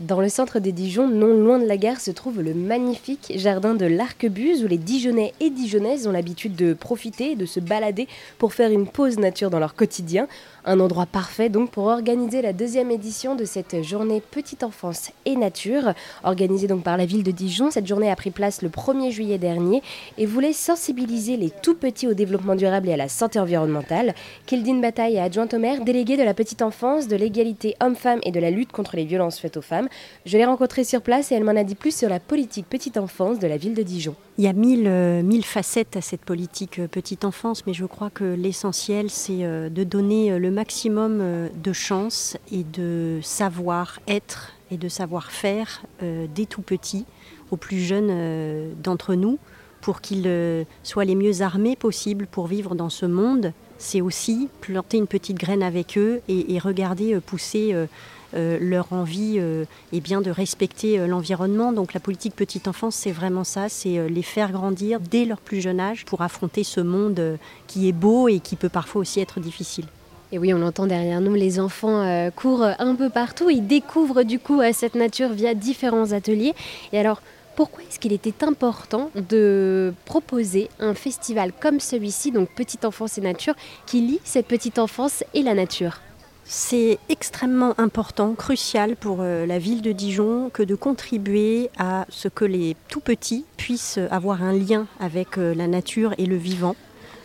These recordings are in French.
Dans le centre de Dijon, non loin de la gare, se trouve le magnifique jardin de l'Arquebuse où les Dijonnais et Dijonnaises ont l'habitude de profiter, de se balader pour faire une pause nature dans leur quotidien. Un endroit parfait donc pour organiser la deuxième édition de cette journée Petite Enfance et Nature. Organisée donc par la ville de Dijon, cette journée a pris place le 1er juillet dernier et voulait sensibiliser les tout petits au développement durable et à la santé environnementale. Kildine Bataille est adjointe au maire, déléguée de la petite enfance, de l'égalité homme-femme et de la lutte contre les violences faites aux femmes. Je l'ai rencontrée sur place et elle m'en a dit plus sur la politique petite enfance de la ville de Dijon. Il y a mille, euh, facettes à cette politique euh, petite enfance, mais je crois que l'essentiel, c'est euh, de donner le maximum de chance et de savoir-être et de savoir-faire des tout petits aux plus jeunes d'entre nous pour qu'ils soient les mieux armés possibles pour vivre dans ce monde. C'est aussi planter une petite graine avec eux et, regarder pousser leur envie euh, est bien de respecter euh, l'environnement. Donc la politique petite enfance, c'est vraiment ça, c'est les faire grandir dès leur plus jeune âge pour affronter ce monde qui est beau et qui peut parfois aussi être difficile. Et oui, on entend derrière nous, les enfants courent un peu partout, ils découvrent du coup cette nature via différents ateliers. Et alors, pourquoi est-ce qu'il était important de proposer un festival comme celui-ci, donc Petite Enfance et Nature, qui lie cette petite enfance et la nature? C'est extrêmement important, crucial pour euh, la ville de Dijon que de contribuer à ce que les tout petits puissent avoir un lien avec euh, la nature et le vivant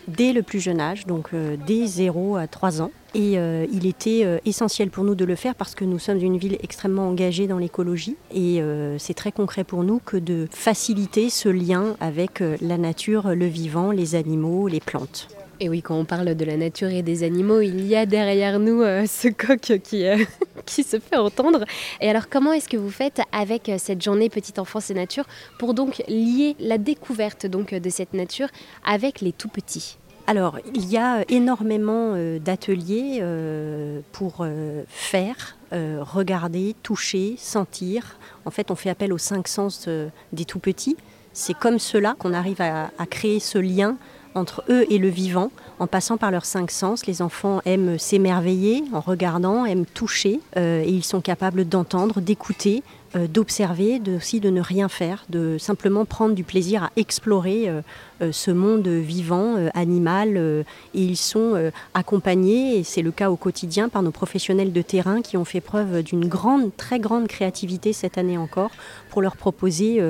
dès le plus jeune âge, donc euh, dès 0 à 3 ans. Et il était essentiel pour nous de le faire parce que nous sommes une ville extrêmement engagée dans l'écologie et c'est très concret pour nous que de faciliter ce lien avec la nature, le vivant, les animaux, les plantes. Et oui, quand on parle de la nature et des animaux, il y a derrière nous euh, ce coq qui, euh, qui se fait entendre. Et alors, comment est-ce que vous faites avec euh, cette journée Petite Enfance et Nature pour donc lier la découverte donc, de cette nature avec les tout petits? Alors, il y a énormément d'ateliers pour faire, regarder, toucher, sentir. En fait, on fait appel aux cinq sens des tout petits. C'est comme cela qu'on arrive à créer ce lien entre eux et le vivant, en passant par leurs cinq sens. Les enfants aiment s'émerveiller en regardant, aiment toucher, euh, et ils sont capables d'entendre, d'écouter, euh, d'observer, aussi de ne rien faire, de simplement prendre du plaisir à explorer euh, ce monde vivant, animal. et ils sont accompagnés, et c'est le cas au quotidien, par nos professionnels de terrain qui ont fait preuve d'une très grande créativité cette année encore, pour leur proposer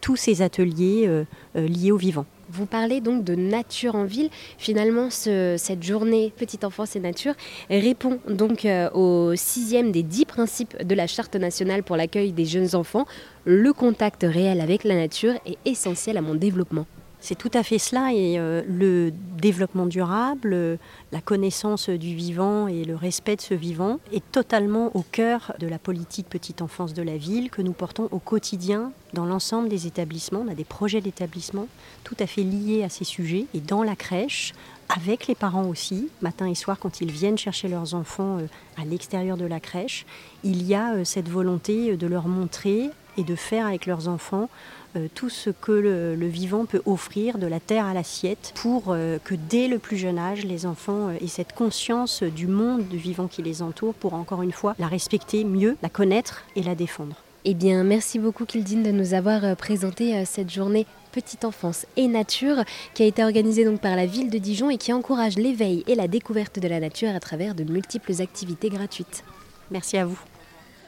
tous ces ateliers liés au vivant. Vous parlez donc de nature en ville. Finalement, cette journée Petite Enfance et Nature répond donc euh, au sixième des dix principes de la Charte nationale pour l'accueil des jeunes enfants. Le contact réel avec la nature est essentiel à mon développement. C'est tout à fait cela et euh, le développement durable, euh, la connaissance du vivant et le respect de ce vivant est totalement au cœur de la politique petite enfance de la ville que nous portons au quotidien dans l'ensemble des établissements. On a des projets d'établissement tout à fait liés à ces sujets et dans la crèche, avec les parents aussi, matin et soir quand ils viennent chercher leurs enfants euh, à l'extérieur de la crèche, il y a cette volonté de leur montrer et de faire avec leurs enfants euh, tout ce que le, vivant peut offrir, de la terre à l'assiette, pour euh, que dès le plus jeune âge, les enfants euh, aient cette conscience du monde du vivant qui les entoure, pour encore une fois la respecter mieux, la connaître et la défendre. Eh bien, merci beaucoup Kildine de nous avoir présenté cette journée Petite Enfance et Nature qui a été organisée donc par la ville de Dijon et qui encourage l'éveil et la découverte de la nature à travers de multiples activités gratuites. Merci à vous.